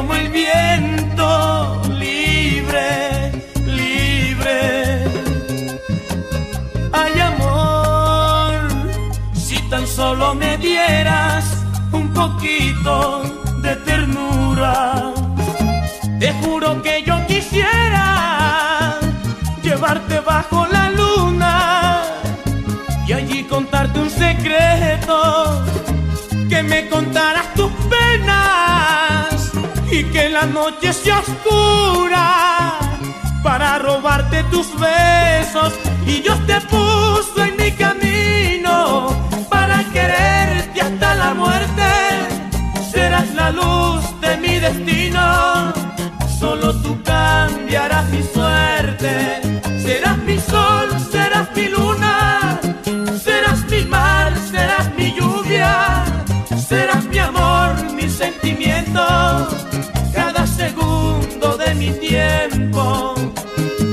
como el viento, libre, libre. Ay amor, si tan solo me dieras un poquito de ternura, te juro que yo quisiera llevarte bajo la luna y allí contarte un secreto que me contaras tus penas que la noche sea oscura para robarte tus besos. Y Dios te puso en mi camino para quererte hasta la muerte. Serás la luz de mi destino. Solo tú cambiarás mi suerte. Serás mi sol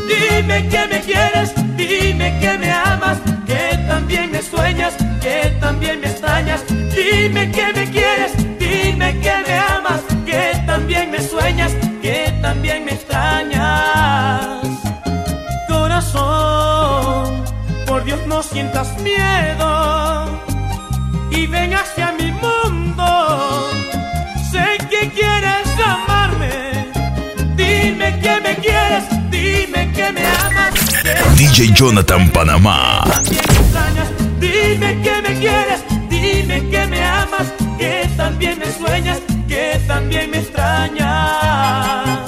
Dime que me quieres, dime que me amas, que también me sueñas, que también me extrañas. Dime que me quieres, dime que me amas, que también me sueñas, que también me extrañas. Corazón, por Dios no sientas miedo y ven hacia mi que me amas. DJ Jonathan Panamá. Dime que me quieres, dime que me amas, que también me sueñas, que también me extrañas.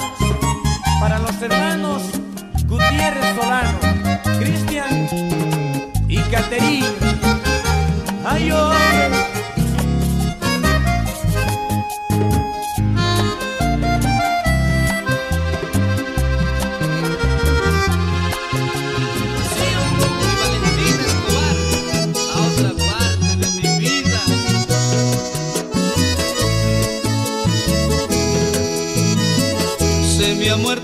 Para los hermanos Gutiérrez Solano, Cristian y Caterina.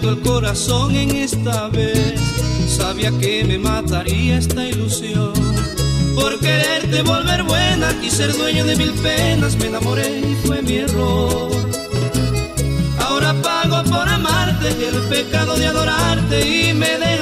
El corazón en esta vez. Sabía que me mataría esta ilusión. Por quererte volver buena y ser dueño de mil penas, me enamoré y fue mi error. Ahora pago por amarte el pecado de adorarte y me dejas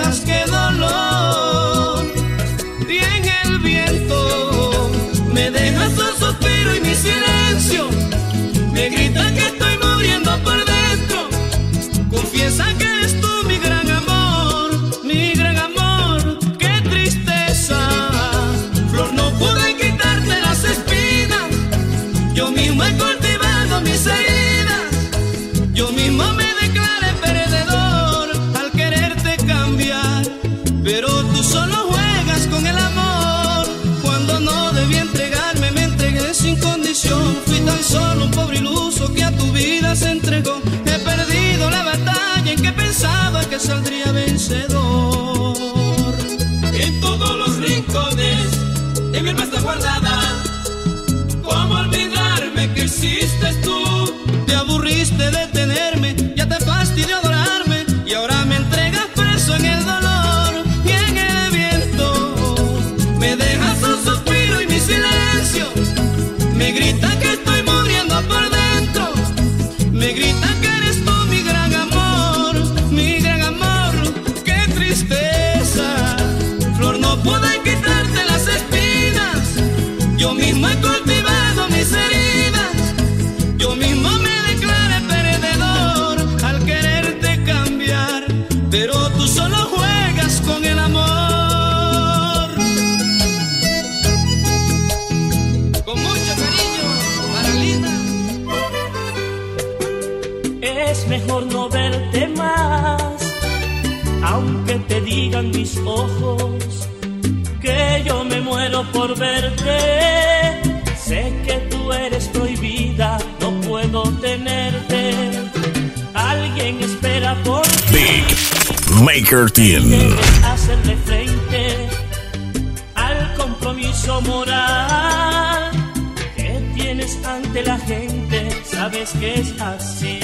yo mismo he cultivado mis heridas, yo mismo me declaré perdedor al quererte cambiar. Pero tú solo juegas con el amor. Cuando no debí entregarme, me entregué sin condición. Fui tan solo un pobre iluso que a tu vida se entregó. He perdido la batalla en que pensaba que saldría vencedor. Juegas con el amor. Con mucho cariño para Linda. Es mejor no verte más, aunque te digan mis ojos que yo me muero por verte. Sé que tú eres prohibida, no puedo tenerte. Alguien espera por ti. Big Maker Team. Hacerle frente al compromiso moral que tienes ante la gente, sabes que es así.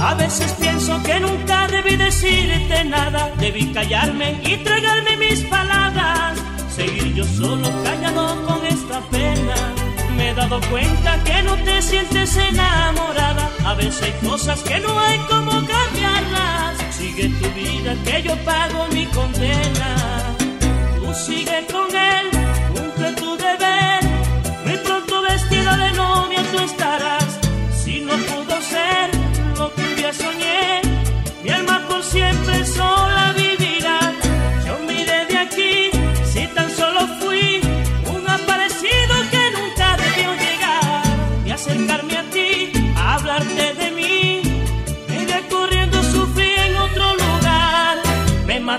A veces pienso que nunca debí decirte nada, debí callarme y tragarme mis palabras, seguir yo solo callado con esta pena me he dado cuenta que no te sientes enamorada. A veces hay cosas que no hay como cambiarlas. Sigue tu vida que yo pago mi condena. Tú sigue con él, cumple tu deber. Muy pronto vestida de novia tú estarás. Si no pudo ser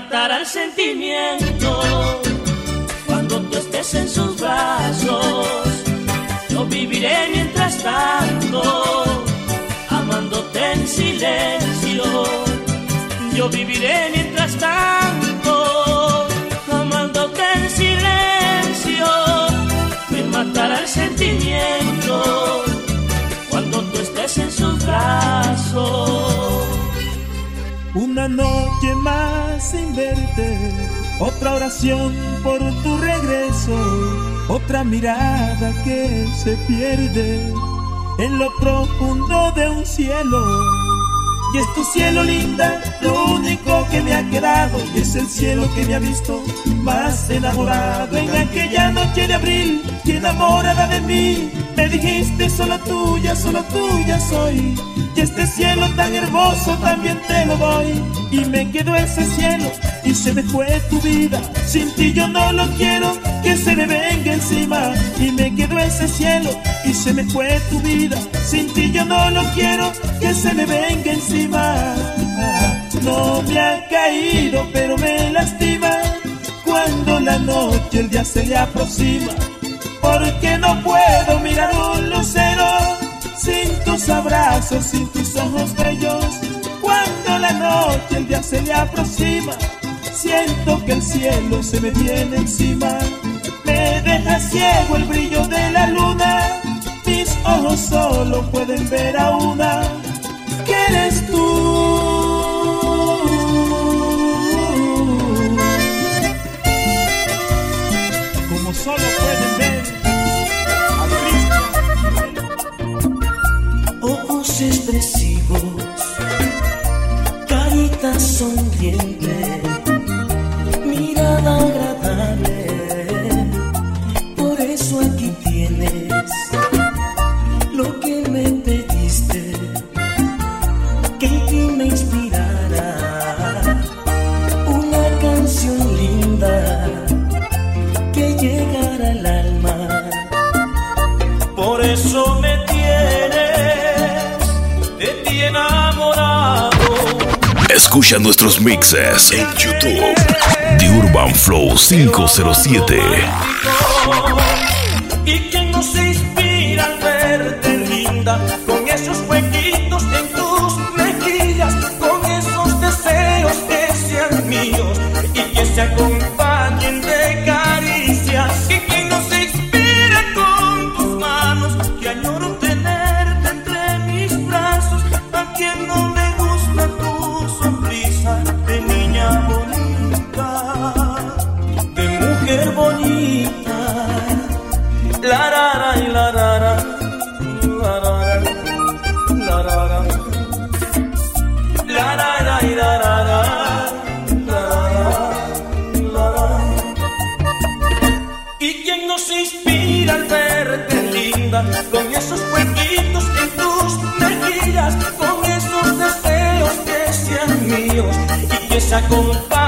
matará el sentimiento cuando tú estés en sus brazos. Yo viviré mientras tanto, amándote en silencio. Yo viviré mientras tanto, amándote en silencio. Me matará el sentimiento cuando tú estés en sus brazos. Una noche más sin verte, otra oración por tu regreso, otra mirada que se pierde en lo profundo de un cielo. Y es tu cielo linda, lo único ha quedado, y es el cielo que me ha visto más enamorado. En aquella noche de abril, y enamorada de mí, me dijiste solo tuya, solo tuya soy. Y este cielo tan hermoso también te lo doy. Y me quedó ese cielo y se me fue tu vida. Sin ti yo no lo quiero, que se me venga encima. Y me quedó ese cielo y se me fue tu vida. Sin ti yo no lo quiero, que se me venga encima. No me ha caído, pero me lastima cuando la noche el día se le aproxima. Porque no puedo mirar un lucero sin tus abrazos, sin tus ojos bellos. Cuando la noche el día se le aproxima, siento que el cielo se me viene encima. Me deja ciego el brillo de la luna, mis ojos solo pueden ver a una, que eres tú. 送点月 Escucha nuestros mixes en YouTube. The Urban Flow 507. Y quien no se inspira al verte linda, con esos huequitos en tus mejillas, con esos deseos que sean míos y que se acompañen y que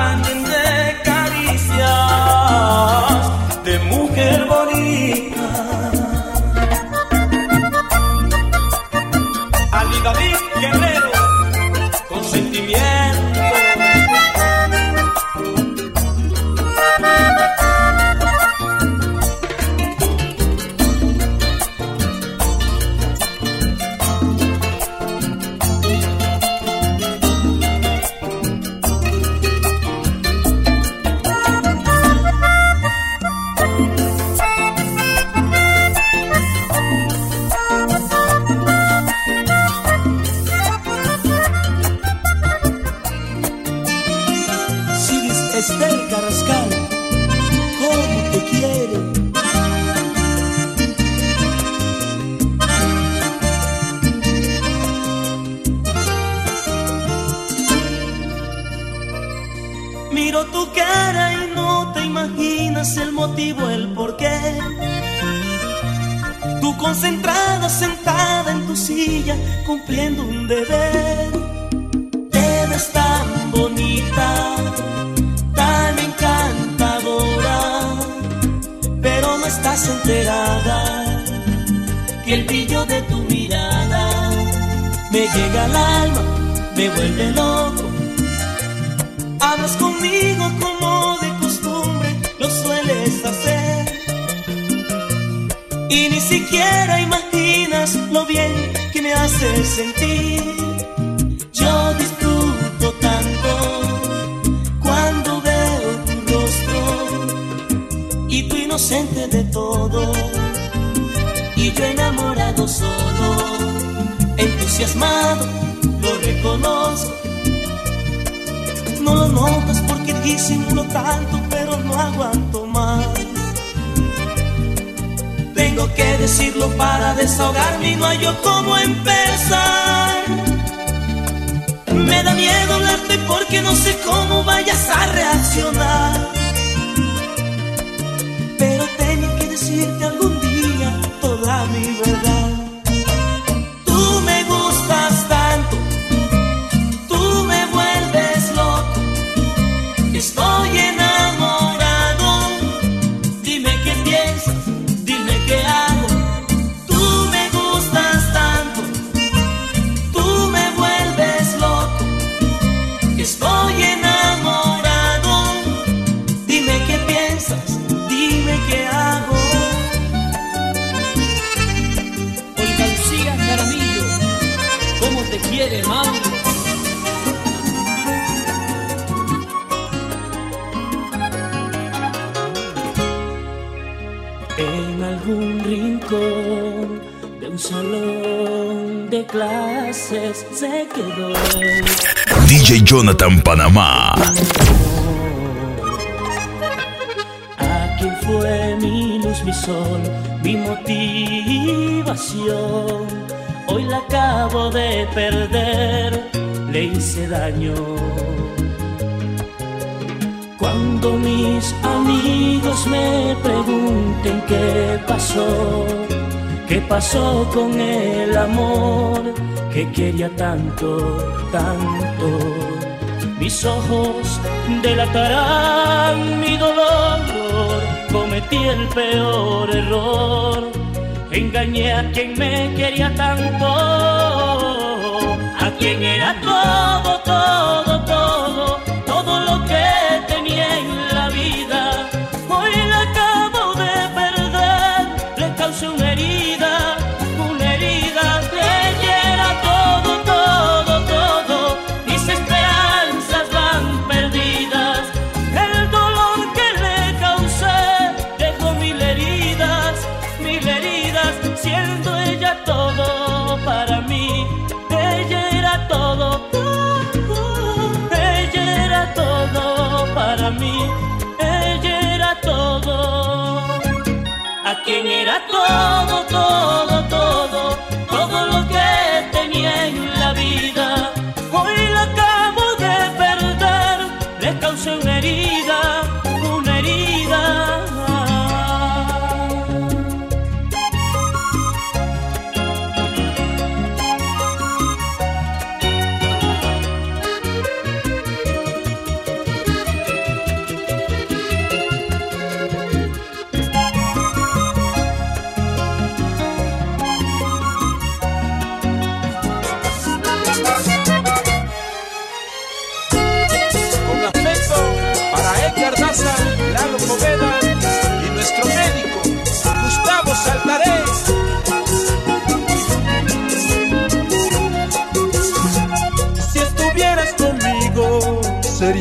Miro tu cara y no te imaginas el motivo, el porqué. Tú concentrada, sentada en tu silla, cumpliendo un deber. Te ves tan bonita, tan encantadora, pero no estás enterada que el brillo de tu mirada me llega al alma, me vuelve loco. Hablas conmigo como de costumbre lo sueles hacer. Y ni siquiera imaginas lo bien que me haces sentir. Disimulo tanto, pero no aguanto más. Tengo que decirlo para desahogarme y no hay yo cómo empezar. Me da miedo hablarte porque no sé cómo vayas a reaccionar. Pero tengo que decirte algún día toda mi verdad. DJ Jonathan Panamá. Aquí fue mi luz, mi sol, mi motivación. Hoy la acabo de perder, le hice daño. Cuando mis amigos me pregunten qué pasó, qué pasó con el amor que quería tanto, tanto. Mis ojos delatarán mi dolor, cometí el peor error, engañé a quien me quería tanto, a quien era todo,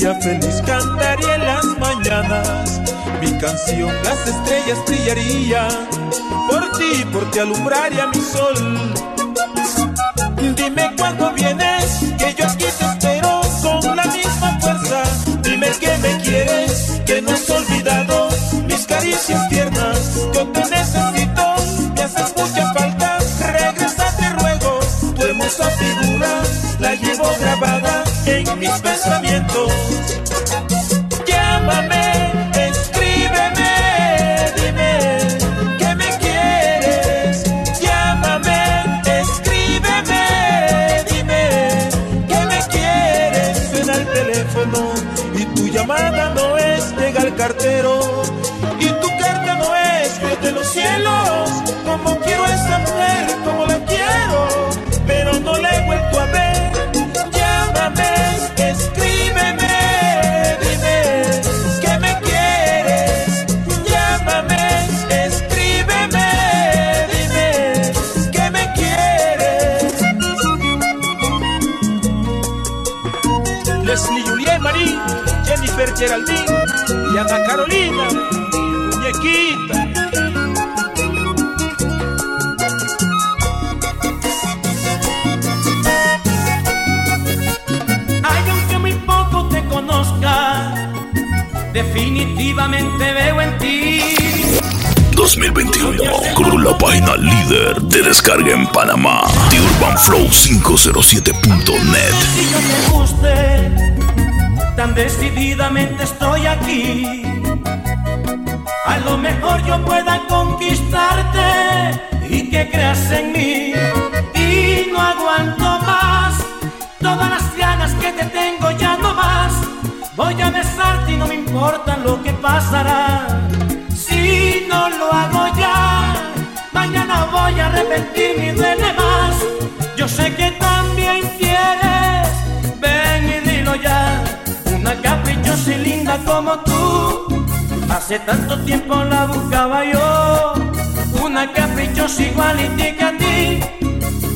sería feliz, cantaría en las mañanas. Mi canción, las estrellas brillarían. Por ti, por ti alumbraría mi sol. Dime cuándo vienes, que yo aquí te espero con la misma fuerza. Dime que me quieres, que no has olvidado mis caricias tiernas. Yo te necesito, me haces mucha falta. Regresa, te ruego, tu hermosa figura la llevo grabada en mis pensamientos. Cartero. Y tu carta no es de los cielos. Como quiero a esa mujer como la quiero. Pero no le he vuelto a ver. Llámame escríbeme dime que me quieres. Llámame escríbeme dime que me quieres. Leslie Juliet Marie, Jennifer Geraldine Ana Carolina, muñequita. Ay, aunque muy poco te conozca, definitivamente veo en ti 2021 con la página líder de descarga en Panamá de urbanflow507.net. Si yo te guste, tan decididamente estoy aquí. A lo mejor yo pueda conquistarte y que creas en mí. Y no aguanto más todas las ganas que te tengo ya no más. Voy a besarte y no me importa lo que pasará. Si no lo hago ya, mañana voy a arrepentirme y duele más. Yo sé que también como tú, hace tanto tiempo la buscaba yo. Una caprichosa igualitica a ti,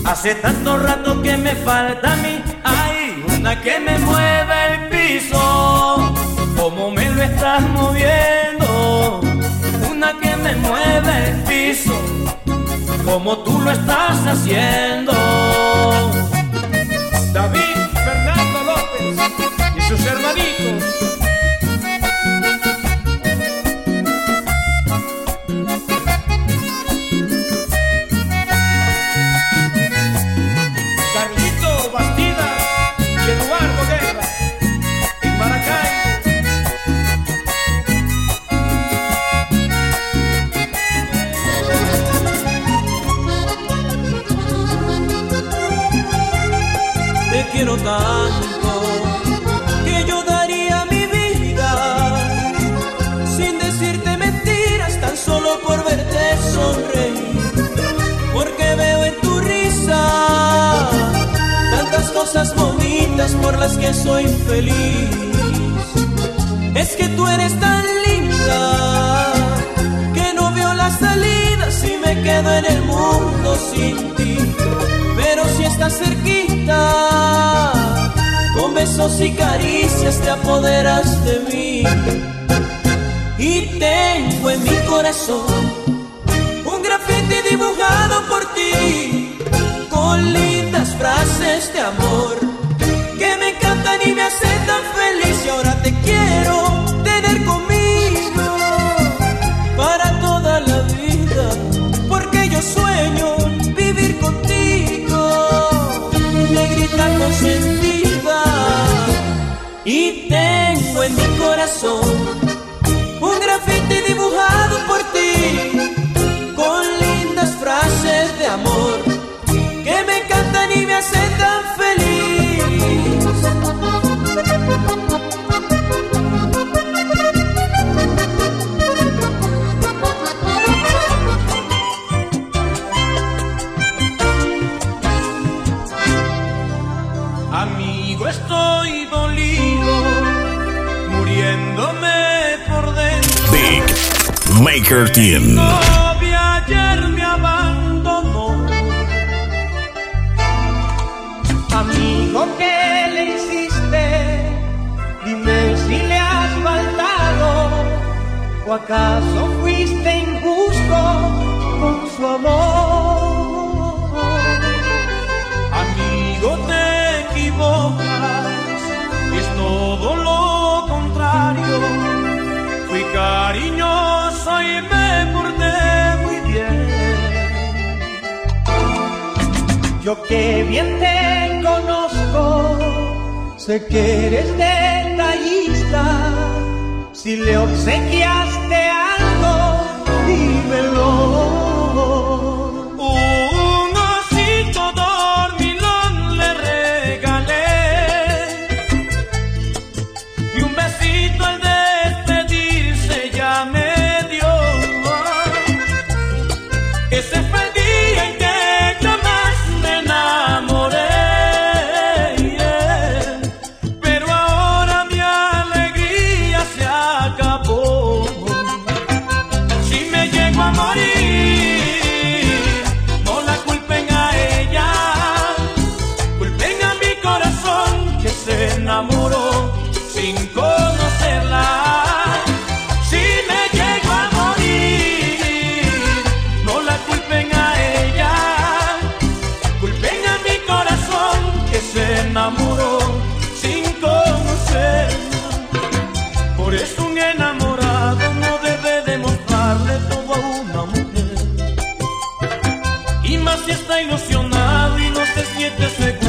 hace tanto rato que me falta a mí. Ay, una que me mueve el piso, como me lo estás moviendo. Una que me mueve el piso, como tú lo estás haciendo. David Fernando López y sus hermanitos. Por las que soy feliz. Es que tú eres tan linda que no veo las salidas y me quedo en el mundo sin ti. Pero si estás cerquita, con besos y caricias te apoderas de mí. Y tengo en mi corazón un grafiti dibujado por ti, con lindas frases de amor me hacen tan feliz. Y ahora te quiero tener conmigo para toda la vida, porque yo sueño vivir contigo, negrita consentida. Y tengo en mi corazón un grafiti dibujado por ti, Maker Yo que bien te conozco, sé que eres detallista. Si le obsequiaste algo, dímelo.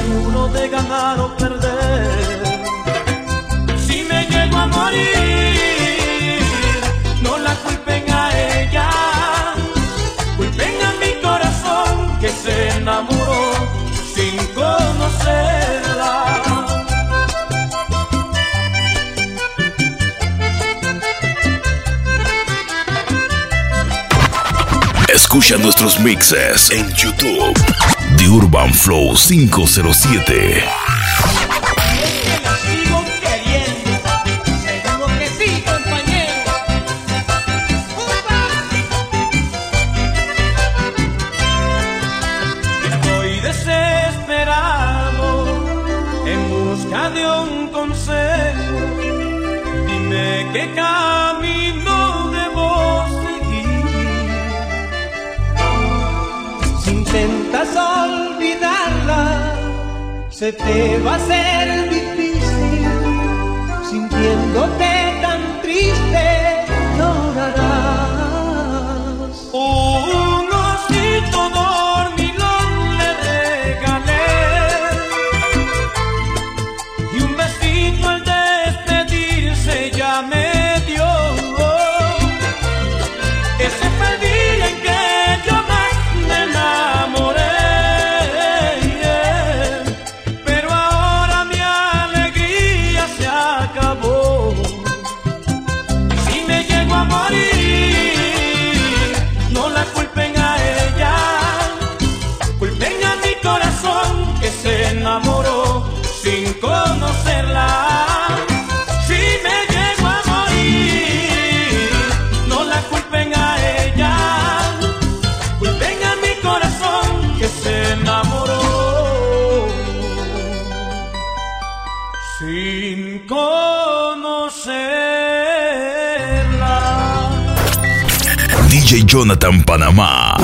Seguro de ganar o perder. Si me llego a morir, no la culpen a ella, culpen a mi corazón que se enamoró sin conocerla. Escucha nuestros mixes en YouTube. Urban Flow 507. la sigo queriendo, seguro que sí, compañero. Estoy desesperado en busca de un intentas olvidarla, se te va a hacer difícil. Sintiéndote Jonathan Panamá.